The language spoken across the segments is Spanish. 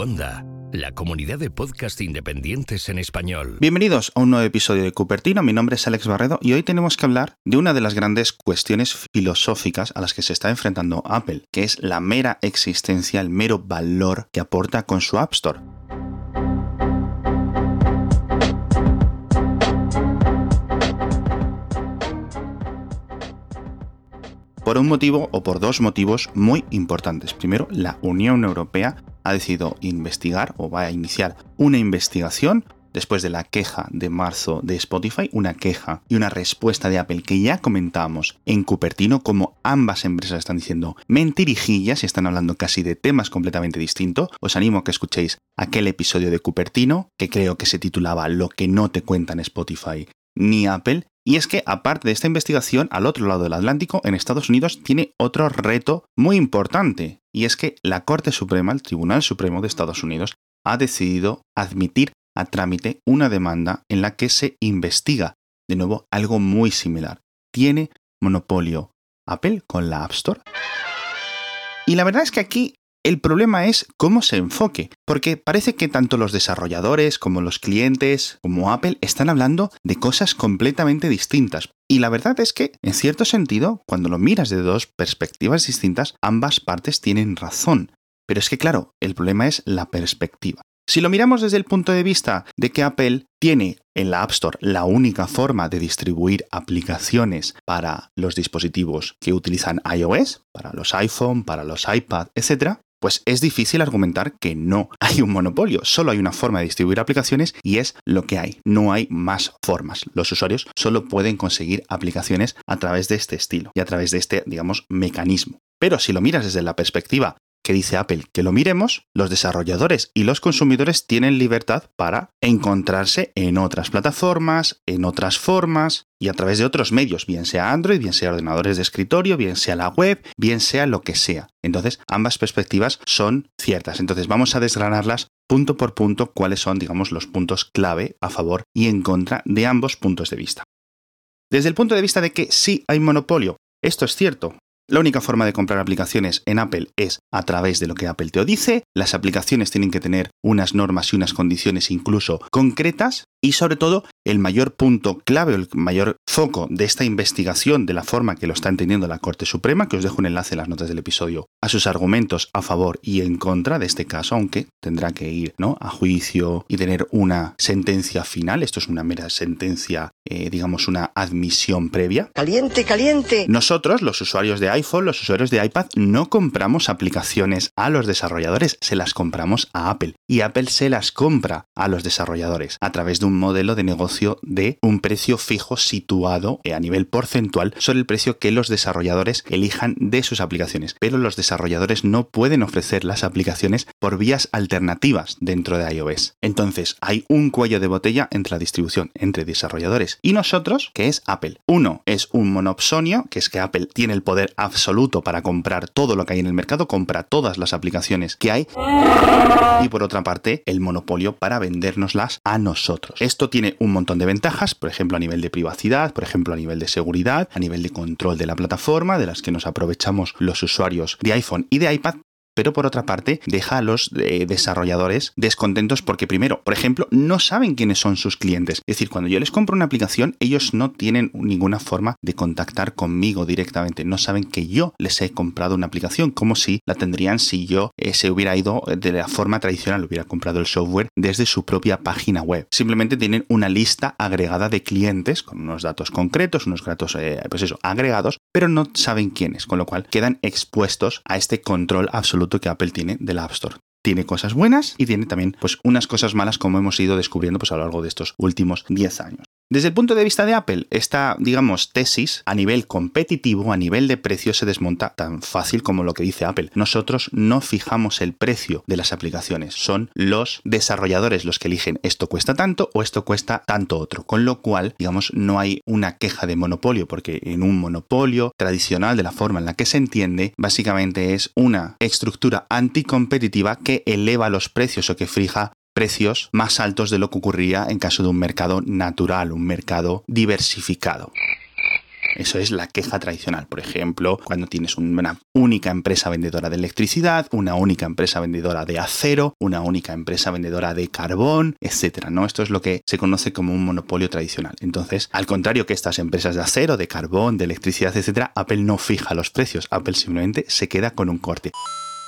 Cuonda, la comunidad de podcast independientes en español. Bienvenidos a un nuevo episodio de Cupertino, mi nombre es Alex Barredo y hoy tenemos que hablar de una de las grandes cuestiones filosóficas a las que se está enfrentando Apple, que es la mera existencia, el mero valor que aporta con su App Store. Por un motivo o por dos motivos muy importantes. Primero, la Unión Europea ha decidido investigar o va a iniciar una investigación después de la queja de marzo de Spotify, una queja y una respuesta de Apple que ya comentamos en Cupertino, como ambas empresas están diciendo mentirijillas y están hablando casi de temas completamente distintos. Os animo a que escuchéis aquel episodio de Cupertino, que creo que se titulaba Lo que no te cuentan Spotify ni Apple, y es que, aparte de esta investigación, al otro lado del Atlántico, en Estados Unidos, tiene otro reto muy importante. Y es que la Corte Suprema, el Tribunal Supremo de Estados Unidos, ha decidido admitir a trámite una demanda en la que se investiga, de nuevo, algo muy similar. ¿Tiene monopolio Apple con la App Store? Y la verdad es que aquí el problema es cómo se enfoque, porque parece que tanto los desarrolladores como los clientes, como Apple, están hablando de cosas completamente distintas. Y la verdad es que, en cierto sentido, cuando lo miras de dos perspectivas distintas, ambas partes tienen razón. Pero es que, claro, el problema es la perspectiva. Si lo miramos desde el punto de vista de que Apple tiene en la App Store la única forma de distribuir aplicaciones para los dispositivos que utilizan iOS, para los iPhone, para los iPad, etc., pues es difícil argumentar que no hay un monopolio, solo hay una forma de distribuir aplicaciones y es lo que hay, no hay más formas. Los usuarios solo pueden conseguir aplicaciones a través de este estilo y a través de este, digamos, mecanismo. Pero si lo miras desde la perspectiva que dice Apple que lo miremos, los desarrolladores y los consumidores tienen libertad para encontrarse en otras plataformas, en otras formas y a través de otros medios, bien sea Android, bien sea ordenadores de escritorio, bien sea la web, bien sea lo que sea. Entonces, ambas perspectivas son ciertas. Entonces, vamos a desgranarlas punto por punto cuáles son, digamos, los puntos clave a favor y en contra de ambos puntos de vista. Desde el punto de vista de que sí hay monopolio, esto es cierto, la única forma de comprar aplicaciones en Apple es a través de lo que Apple te dice. Las aplicaciones tienen que tener unas normas y unas condiciones incluso concretas y sobre todo, el mayor punto clave, el mayor foco de esta investigación, de la forma que lo está entendiendo la Corte Suprema, que os dejo un enlace en las notas del episodio, a sus argumentos a favor y en contra de este caso, aunque tendrá que ir ¿no? a juicio y tener una sentencia final. Esto es una mera sentencia, eh, digamos, una admisión previa. Caliente, caliente. Nosotros, los usuarios de iPhone, los usuarios de iPad, no compramos aplicaciones a los desarrolladores, se las compramos a Apple. Y Apple se las compra a los desarrolladores a través de un modelo de negocio de un precio fijo situado a nivel porcentual sobre el precio que los desarrolladores elijan de sus aplicaciones. Pero los desarrolladores no pueden ofrecer las aplicaciones por vías alternativas dentro de iOS. Entonces hay un cuello de botella entre la distribución entre desarrolladores y nosotros, que es Apple. Uno es un monopsonio, que es que Apple tiene el poder absoluto para comprar todo lo que hay en el mercado, compra todas las aplicaciones que hay. Y por otra parte, el monopolio para vendérnoslas a nosotros. Esto tiene un montón de ventajas, por ejemplo a nivel de privacidad, por ejemplo a nivel de seguridad, a nivel de control de la plataforma, de las que nos aprovechamos los usuarios de iPhone y de iPad, pero por otra parte deja a los eh, desarrolladores descontentos porque primero, por ejemplo, no saben quiénes son sus clientes. Es decir, cuando yo les compro una aplicación, ellos no tienen ninguna forma de contactar conmigo directamente, no saben que yo les he comprado una aplicación, como si la tendrían si yo eh, se hubiera ido de la forma tradicional, hubiera comprado el software desde su propia página web. Simplemente tienen una lista agregada de clientes con unos datos concretos, unos datos, eh, pues eso, agregados, pero no saben quiénes, con lo cual quedan expuestos a este control absoluto que Apple tiene de la App Store tiene cosas buenas y tiene también pues unas cosas malas como hemos ido descubriendo pues a lo largo de estos últimos 10 años. Desde el punto de vista de Apple, esta, digamos, tesis a nivel competitivo, a nivel de precio, se desmonta tan fácil como lo que dice Apple. Nosotros no fijamos el precio de las aplicaciones, son los desarrolladores los que eligen esto cuesta tanto o esto cuesta tanto otro. Con lo cual, digamos, no hay una queja de monopolio, porque en un monopolio tradicional, de la forma en la que se entiende, básicamente es una estructura anticompetitiva que eleva los precios o que fija precios más altos de lo que ocurría en caso de un mercado natural, un mercado diversificado. Eso es la queja tradicional. Por ejemplo, cuando tienes una única empresa vendedora de electricidad, una única empresa vendedora de acero, una única empresa vendedora de carbón, etcétera. ¿no? Esto es lo que se conoce como un monopolio tradicional. Entonces, al contrario que estas empresas de acero, de carbón, de electricidad, etcétera, Apple no fija los precios. Apple simplemente se queda con un corte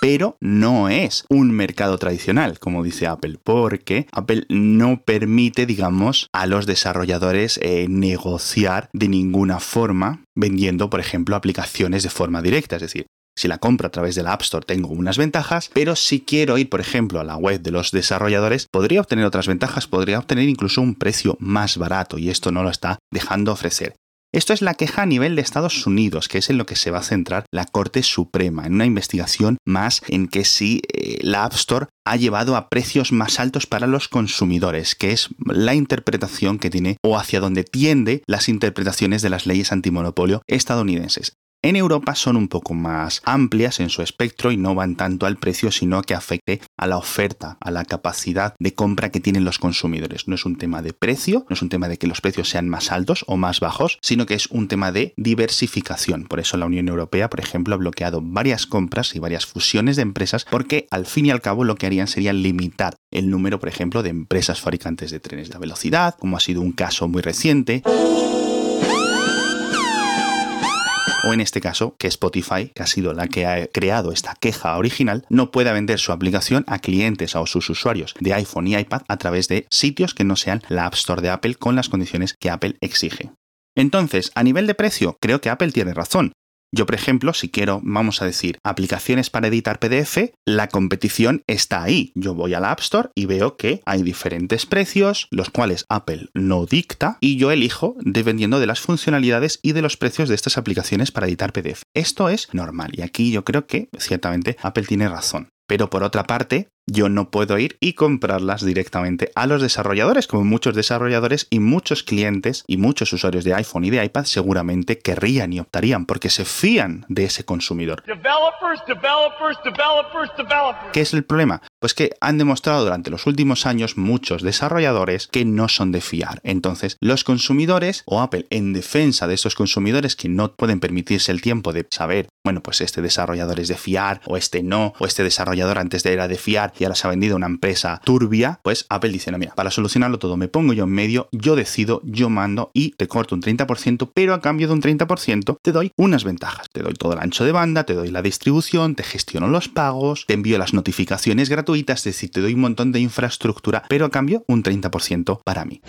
pero no es un mercado tradicional, como dice Apple, porque Apple no permite, digamos, a los desarrolladores eh, negociar de ninguna forma vendiendo, por ejemplo, aplicaciones de forma directa. Es decir, si la compro a través de la App Store tengo unas ventajas, pero si quiero ir, por ejemplo, a la web de los desarrolladores, podría obtener otras ventajas, podría obtener incluso un precio más barato y esto no lo está dejando ofrecer. Esto es la queja a nivel de Estados Unidos, que es en lo que se va a centrar la Corte Suprema, en una investigación más en que si eh, la App Store ha llevado a precios más altos para los consumidores, que es la interpretación que tiene o hacia donde tiende las interpretaciones de las leyes antimonopolio estadounidenses. En Europa son un poco más amplias en su espectro y no van tanto al precio, sino que afecte a la oferta, a la capacidad de compra que tienen los consumidores. No es un tema de precio, no es un tema de que los precios sean más altos o más bajos, sino que es un tema de diversificación. Por eso la Unión Europea, por ejemplo, ha bloqueado varias compras y varias fusiones de empresas porque al fin y al cabo lo que harían sería limitar el número, por ejemplo, de empresas fabricantes de trenes de velocidad, como ha sido un caso muy reciente o en este caso que Spotify, que ha sido la que ha creado esta queja original, no pueda vender su aplicación a clientes o sus usuarios de iPhone y iPad a través de sitios que no sean la App Store de Apple con las condiciones que Apple exige. Entonces, a nivel de precio, creo que Apple tiene razón. Yo, por ejemplo, si quiero, vamos a decir, aplicaciones para editar PDF, la competición está ahí. Yo voy a la App Store y veo que hay diferentes precios, los cuales Apple no dicta, y yo elijo dependiendo de las funcionalidades y de los precios de estas aplicaciones para editar PDF. Esto es normal y aquí yo creo que ciertamente Apple tiene razón. Pero por otra parte, yo no puedo ir y comprarlas directamente a los desarrolladores, como muchos desarrolladores y muchos clientes y muchos usuarios de iPhone y de iPad seguramente querrían y optarían porque se fían de ese consumidor. ¿Qué es el problema? Pues que han demostrado durante los últimos años muchos desarrolladores que no son de fiar. Entonces, los consumidores o Apple en defensa de estos consumidores que no pueden permitirse el tiempo de saber, bueno, pues este desarrollador es de fiar o este no, o este desarrollador antes de era de fiar y ahora se ha vendido una empresa turbia, pues Apple dice, no, mira, para solucionarlo todo me pongo yo en medio, yo decido, yo mando y te corto un 30%, pero a cambio de un 30% te doy unas ventajas. Te doy todo el ancho de banda, te doy la distribución, te gestiono los pagos, te envío las notificaciones gratuitas, es decir, te doy un montón de infraestructura, pero a cambio un 30% para mí.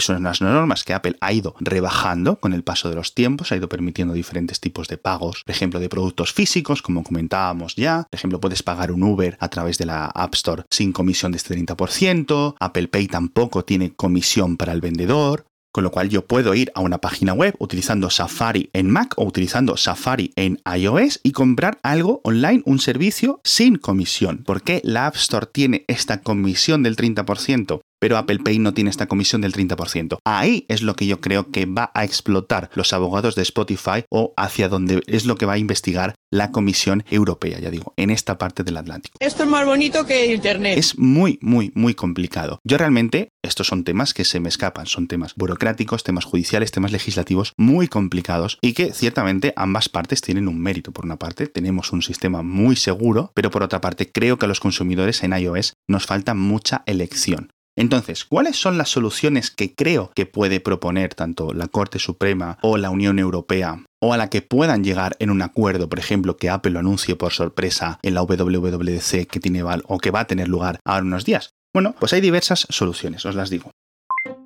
Son unas normas que Apple ha ido rebajando con el paso de los tiempos, ha ido permitiendo diferentes tipos de pagos, por ejemplo, de productos físicos, como comentábamos ya. Por ejemplo, puedes pagar un Uber a través de la App Store sin comisión de este 30%. Apple Pay tampoco tiene comisión para el vendedor. Con lo cual yo puedo ir a una página web utilizando Safari en Mac o utilizando Safari en iOS y comprar algo online, un servicio sin comisión. ¿Por qué la App Store tiene esta comisión del 30%? Pero Apple Pay no tiene esta comisión del 30%. Ahí es lo que yo creo que va a explotar los abogados de Spotify o hacia donde es lo que va a investigar la Comisión Europea, ya digo, en esta parte del Atlántico. Esto es más bonito que Internet. Es muy, muy, muy complicado. Yo realmente, estos son temas que se me escapan, son temas burocráticos, temas judiciales, temas legislativos muy complicados y que ciertamente ambas partes tienen un mérito. Por una parte, tenemos un sistema muy seguro, pero por otra parte, creo que a los consumidores en iOS nos falta mucha elección. Entonces, ¿cuáles son las soluciones que creo que puede proponer tanto la Corte Suprema o la Unión Europea o a la que puedan llegar en un acuerdo, por ejemplo, que Apple lo anuncie por sorpresa en la WWDC que tiene o que va a tener lugar ahora unos días? Bueno, pues hay diversas soluciones, os las digo.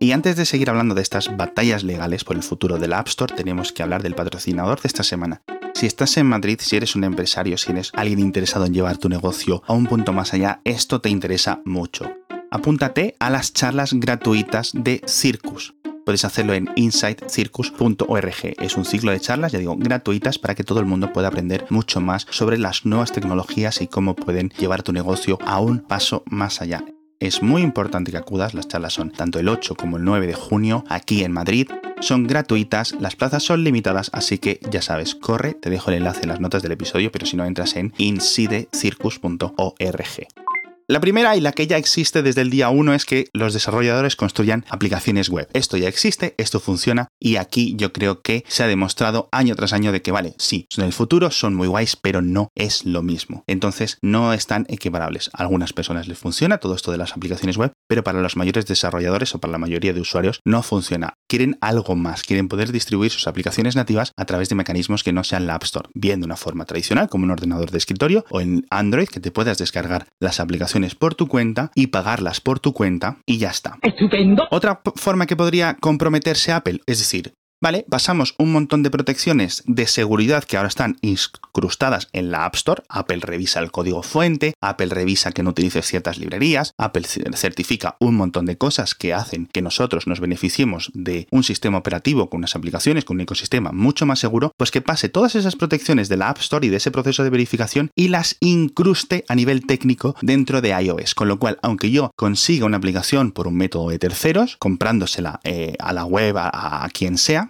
Y antes de seguir hablando de estas batallas legales por el futuro del App Store, tenemos que hablar del patrocinador de esta semana. Si estás en Madrid, si eres un empresario, si eres alguien interesado en llevar tu negocio a un punto más allá, esto te interesa mucho apúntate a las charlas gratuitas de Circus. Puedes hacerlo en insightcircus.org. Es un ciclo de charlas, ya digo, gratuitas para que todo el mundo pueda aprender mucho más sobre las nuevas tecnologías y cómo pueden llevar tu negocio a un paso más allá. Es muy importante que acudas, las charlas son tanto el 8 como el 9 de junio aquí en Madrid. Son gratuitas, las plazas son limitadas, así que ya sabes, corre, te dejo el enlace en las notas del episodio, pero si no entras en insidecircus.org. La primera y la que ya existe desde el día 1 es que los desarrolladores construyan aplicaciones web. Esto ya existe, esto funciona y aquí yo creo que se ha demostrado año tras año de que vale, sí, en el futuro son muy guays, pero no es lo mismo. Entonces no están equiparables. A algunas personas les funciona todo esto de las aplicaciones web, pero para los mayores desarrolladores o para la mayoría de usuarios no funciona. Quieren algo más, quieren poder distribuir sus aplicaciones nativas a través de mecanismos que no sean la App Store, bien de una forma tradicional como un ordenador de escritorio o en Android que te puedas descargar las aplicaciones por tu cuenta y pagarlas por tu cuenta y ya está. Estupendo. Otra forma que podría comprometerse Apple, es decir, Vale, pasamos un montón de protecciones de seguridad que ahora están incrustadas en la App Store. Apple revisa el código fuente, Apple revisa que no utilices ciertas librerías, Apple certifica un montón de cosas que hacen que nosotros nos beneficiemos de un sistema operativo con unas aplicaciones, con un ecosistema mucho más seguro, pues que pase todas esas protecciones de la App Store y de ese proceso de verificación y las incruste a nivel técnico dentro de iOS. Con lo cual, aunque yo consiga una aplicación por un método de terceros, comprándosela eh, a la web, a quien sea,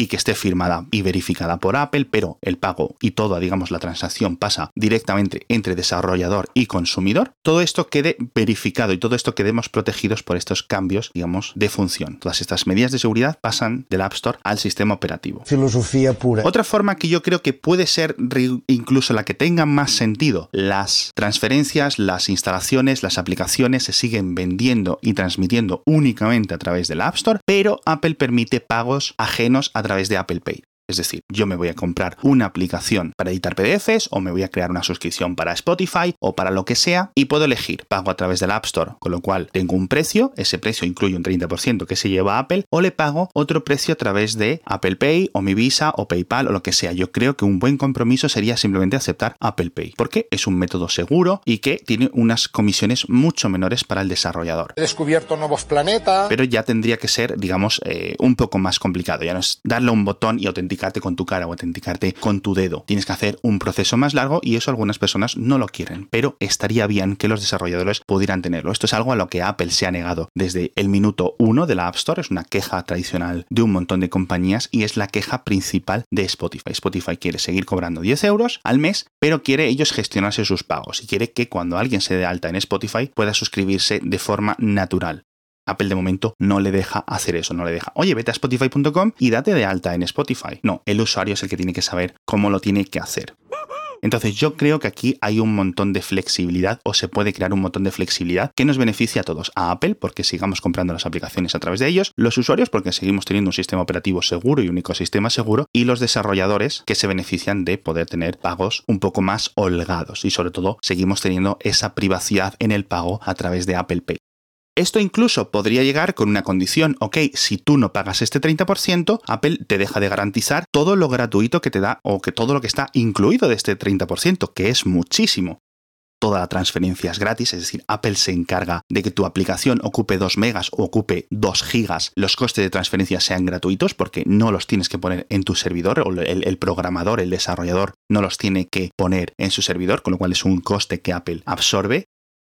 y que esté firmada y verificada por Apple, pero el pago y toda, digamos, la transacción pasa directamente entre desarrollador y consumidor, todo esto quede verificado y todo esto quedemos protegidos por estos cambios, digamos, de función. Todas estas medidas de seguridad pasan del App Store al sistema operativo. Filosofía pura. Otra forma que yo creo que puede ser incluso la que tenga más sentido, las transferencias, las instalaciones, las aplicaciones se siguen vendiendo y transmitiendo únicamente a través del App Store, pero Apple permite pagos ajenos a través de Apple Pay. Es decir, yo me voy a comprar una aplicación para editar PDFs o me voy a crear una suscripción para Spotify o para lo que sea y puedo elegir pago a través del App Store, con lo cual tengo un precio, ese precio incluye un 30% que se lleva Apple o le pago otro precio a través de Apple Pay o mi Visa o PayPal o lo que sea. Yo creo que un buen compromiso sería simplemente aceptar Apple Pay porque es un método seguro y que tiene unas comisiones mucho menores para el desarrollador. He descubierto nuevos planetas. Pero ya tendría que ser, digamos, eh, un poco más complicado. Ya no es darle un botón y autenticar con tu cara o autenticarte con tu dedo. Tienes que hacer un proceso más largo y eso algunas personas no lo quieren, pero estaría bien que los desarrolladores pudieran tenerlo. Esto es algo a lo que Apple se ha negado desde el minuto uno de la App Store. Es una queja tradicional de un montón de compañías y es la queja principal de Spotify. Spotify quiere seguir cobrando 10 euros al mes, pero quiere ellos gestionarse sus pagos y quiere que cuando alguien se dé alta en Spotify pueda suscribirse de forma natural. Apple de momento no le deja hacer eso, no le deja, oye, vete a spotify.com y date de alta en Spotify. No, el usuario es el que tiene que saber cómo lo tiene que hacer. Entonces yo creo que aquí hay un montón de flexibilidad o se puede crear un montón de flexibilidad que nos beneficia a todos. A Apple porque sigamos comprando las aplicaciones a través de ellos, los usuarios porque seguimos teniendo un sistema operativo seguro y un ecosistema seguro y los desarrolladores que se benefician de poder tener pagos un poco más holgados y sobre todo seguimos teniendo esa privacidad en el pago a través de Apple Pay. Esto incluso podría llegar con una condición, ok, si tú no pagas este 30%, Apple te deja de garantizar todo lo gratuito que te da o que todo lo que está incluido de este 30%, que es muchísimo. Toda la transferencia es gratis, es decir, Apple se encarga de que tu aplicación ocupe 2 megas o ocupe 2 gigas, los costes de transferencia sean gratuitos porque no los tienes que poner en tu servidor o el, el programador, el desarrollador no los tiene que poner en su servidor, con lo cual es un coste que Apple absorbe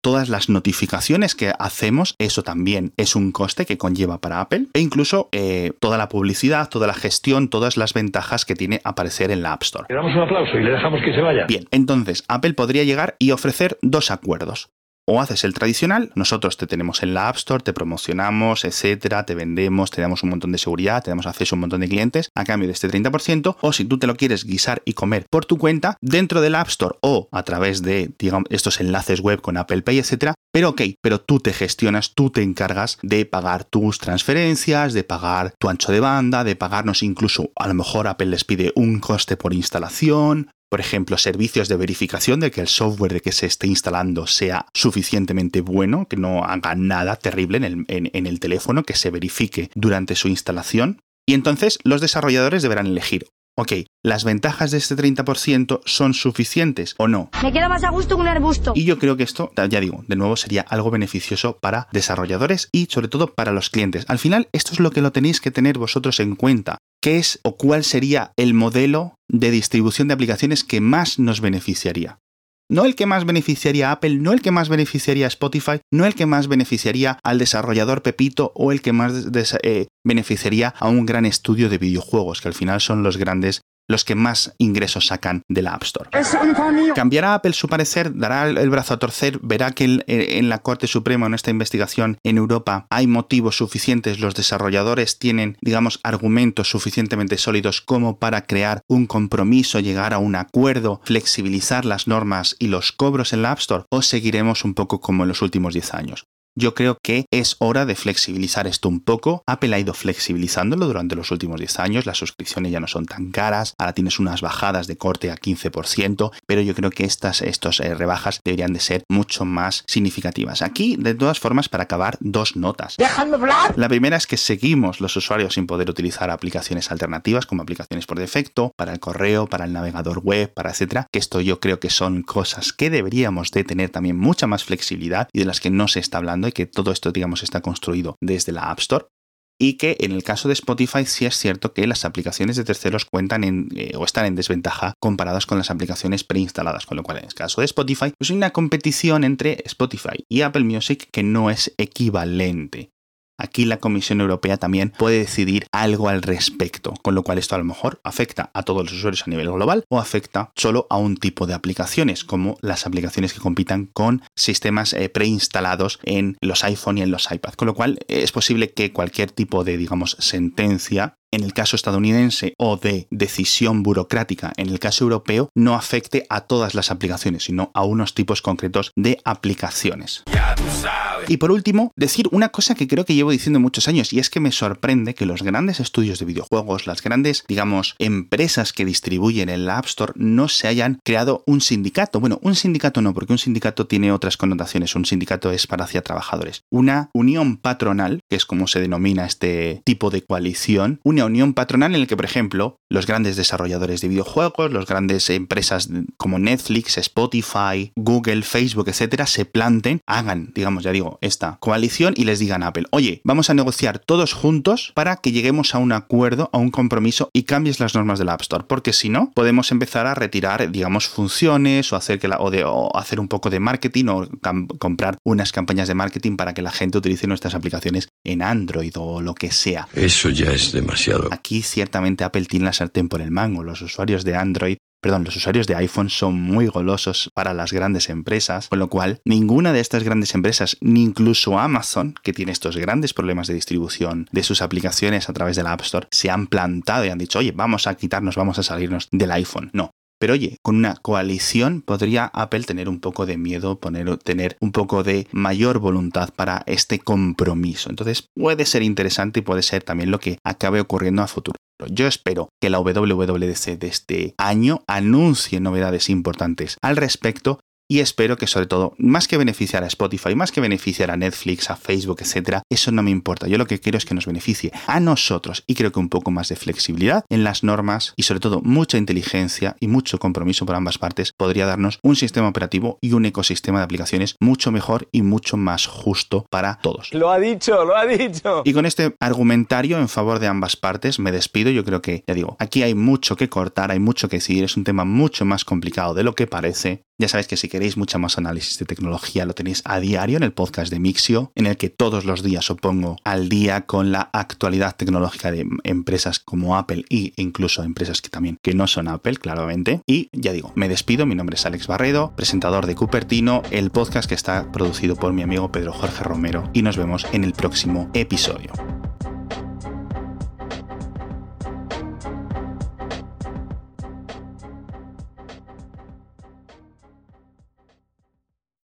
todas las notificaciones que hacemos, eso también es un coste que conlleva para Apple, e incluso eh, toda la publicidad, toda la gestión, todas las ventajas que tiene aparecer en la App Store. Le damos un aplauso y le dejamos que se vaya. Bien, entonces Apple podría llegar y ofrecer dos acuerdos o haces el tradicional, nosotros te tenemos en la App Store, te promocionamos, etcétera, te vendemos, te damos un montón de seguridad, te damos acceso a un montón de clientes a cambio de este 30%, o si tú te lo quieres guisar y comer por tu cuenta, dentro del App Store o a través de, digamos, estos enlaces web con Apple Pay, etcétera, pero ok, pero tú te gestionas, tú te encargas de pagar tus transferencias, de pagar tu ancho de banda, de pagarnos incluso, a lo mejor Apple les pide un coste por instalación, por ejemplo, servicios de verificación de que el software de que se esté instalando sea suficientemente bueno, que no haga nada terrible en el, en el teléfono, que se verifique durante su instalación. Y entonces los desarrolladores deberán elegir Ok, ¿las ventajas de este 30% son suficientes o no? Me queda más a gusto que un arbusto. Y yo creo que esto, ya digo, de nuevo sería algo beneficioso para desarrolladores y sobre todo para los clientes. Al final, esto es lo que lo tenéis que tener vosotros en cuenta. ¿Qué es o cuál sería el modelo de distribución de aplicaciones que más nos beneficiaría? No el que más beneficiaría a Apple, no el que más beneficiaría a Spotify, no el que más beneficiaría al desarrollador Pepito o el que más eh, beneficiaría a un gran estudio de videojuegos, que al final son los grandes los que más ingresos sacan de la App Store. ¿Cambiará Apple su parecer? ¿Dará el brazo a torcer? ¿Verá que en la Corte Suprema, en esta investigación en Europa, hay motivos suficientes? ¿Los desarrolladores tienen, digamos, argumentos suficientemente sólidos como para crear un compromiso, llegar a un acuerdo, flexibilizar las normas y los cobros en la App Store? ¿O seguiremos un poco como en los últimos 10 años? Yo creo que es hora de flexibilizar esto un poco. Apple ha ido flexibilizándolo durante los últimos 10 años. Las suscripciones ya no son tan caras. Ahora tienes unas bajadas de corte a 15%. Pero yo creo que estas estos, eh, rebajas deberían de ser mucho más significativas. Aquí, de todas formas, para acabar, dos notas. hablar! La primera es que seguimos los usuarios sin poder utilizar aplicaciones alternativas como aplicaciones por defecto, para el correo, para el navegador web, para etcétera. Que esto yo creo que son cosas que deberíamos de tener también mucha más flexibilidad y de las que no se está hablando y que todo esto, digamos, está construido desde la App Store. Y que en el caso de Spotify sí es cierto que las aplicaciones de terceros cuentan en, eh, o están en desventaja comparadas con las aplicaciones preinstaladas, con lo cual en el caso de Spotify pues hay una competición entre Spotify y Apple Music que no es equivalente. Aquí la Comisión Europea también puede decidir algo al respecto, con lo cual esto a lo mejor afecta a todos los usuarios a nivel global o afecta solo a un tipo de aplicaciones, como las aplicaciones que compitan con sistemas eh, preinstalados en los iPhone y en los iPad. Con lo cual es posible que cualquier tipo de, digamos, sentencia en el caso estadounidense o de decisión burocrática en el caso europeo no afecte a todas las aplicaciones, sino a unos tipos concretos de aplicaciones. Y por último, decir una cosa que creo que llevo diciendo muchos años y es que me sorprende que los grandes estudios de videojuegos, las grandes, digamos, empresas que distribuyen en la App Store no se hayan creado un sindicato. Bueno, un sindicato no, porque un sindicato tiene otras connotaciones. Un sindicato es para hacia trabajadores. Una unión patronal, que es como se denomina este tipo de coalición, una unión patronal en la que, por ejemplo, los grandes desarrolladores de videojuegos, las grandes empresas como Netflix, Spotify, Google, Facebook, etcétera, se planten, hagan, digamos, ya digo, esta coalición y les digan a Apple, oye, vamos a negociar todos juntos para que lleguemos a un acuerdo, a un compromiso y cambies las normas del App Store, porque si no, podemos empezar a retirar, digamos, funciones o hacer que la, o de, o hacer un poco de marketing o comprar unas campañas de marketing para que la gente utilice nuestras aplicaciones en Android o lo que sea. Eso ya es demasiado Aquí ciertamente Apple tiene la sartén por el mango. Los usuarios de Android perdón, los usuarios de iPhone son muy golosos para las grandes empresas, con lo cual ninguna de estas grandes empresas, ni incluso Amazon, que tiene estos grandes problemas de distribución de sus aplicaciones a través de la App Store, se han plantado y han dicho, oye, vamos a quitarnos, vamos a salirnos del iPhone. No, pero oye, con una coalición podría Apple tener un poco de miedo, poner, tener un poco de mayor voluntad para este compromiso. Entonces puede ser interesante y puede ser también lo que acabe ocurriendo a futuro. Yo espero que la WWDC de este año anuncie novedades importantes al respecto y espero que sobre todo, más que beneficiar a Spotify, más que beneficiar a Netflix, a Facebook, etcétera, eso no me importa. Yo lo que quiero es que nos beneficie a nosotros y creo que un poco más de flexibilidad en las normas y sobre todo mucha inteligencia y mucho compromiso por ambas partes podría darnos un sistema operativo y un ecosistema de aplicaciones mucho mejor y mucho más justo para todos. Lo ha dicho, lo ha dicho. Y con este argumentario en favor de ambas partes me despido. Yo creo que, ya digo, aquí hay mucho que cortar, hay mucho que seguir, es un tema mucho más complicado de lo que parece. Ya sabéis que si queréis mucha más análisis de tecnología lo tenéis a diario en el podcast de Mixio, en el que todos los días os pongo al día con la actualidad tecnológica de empresas como Apple e incluso empresas que también que no son Apple, claramente. Y ya digo, me despido, mi nombre es Alex Barredo, presentador de Cupertino, el podcast que está producido por mi amigo Pedro Jorge Romero y nos vemos en el próximo episodio.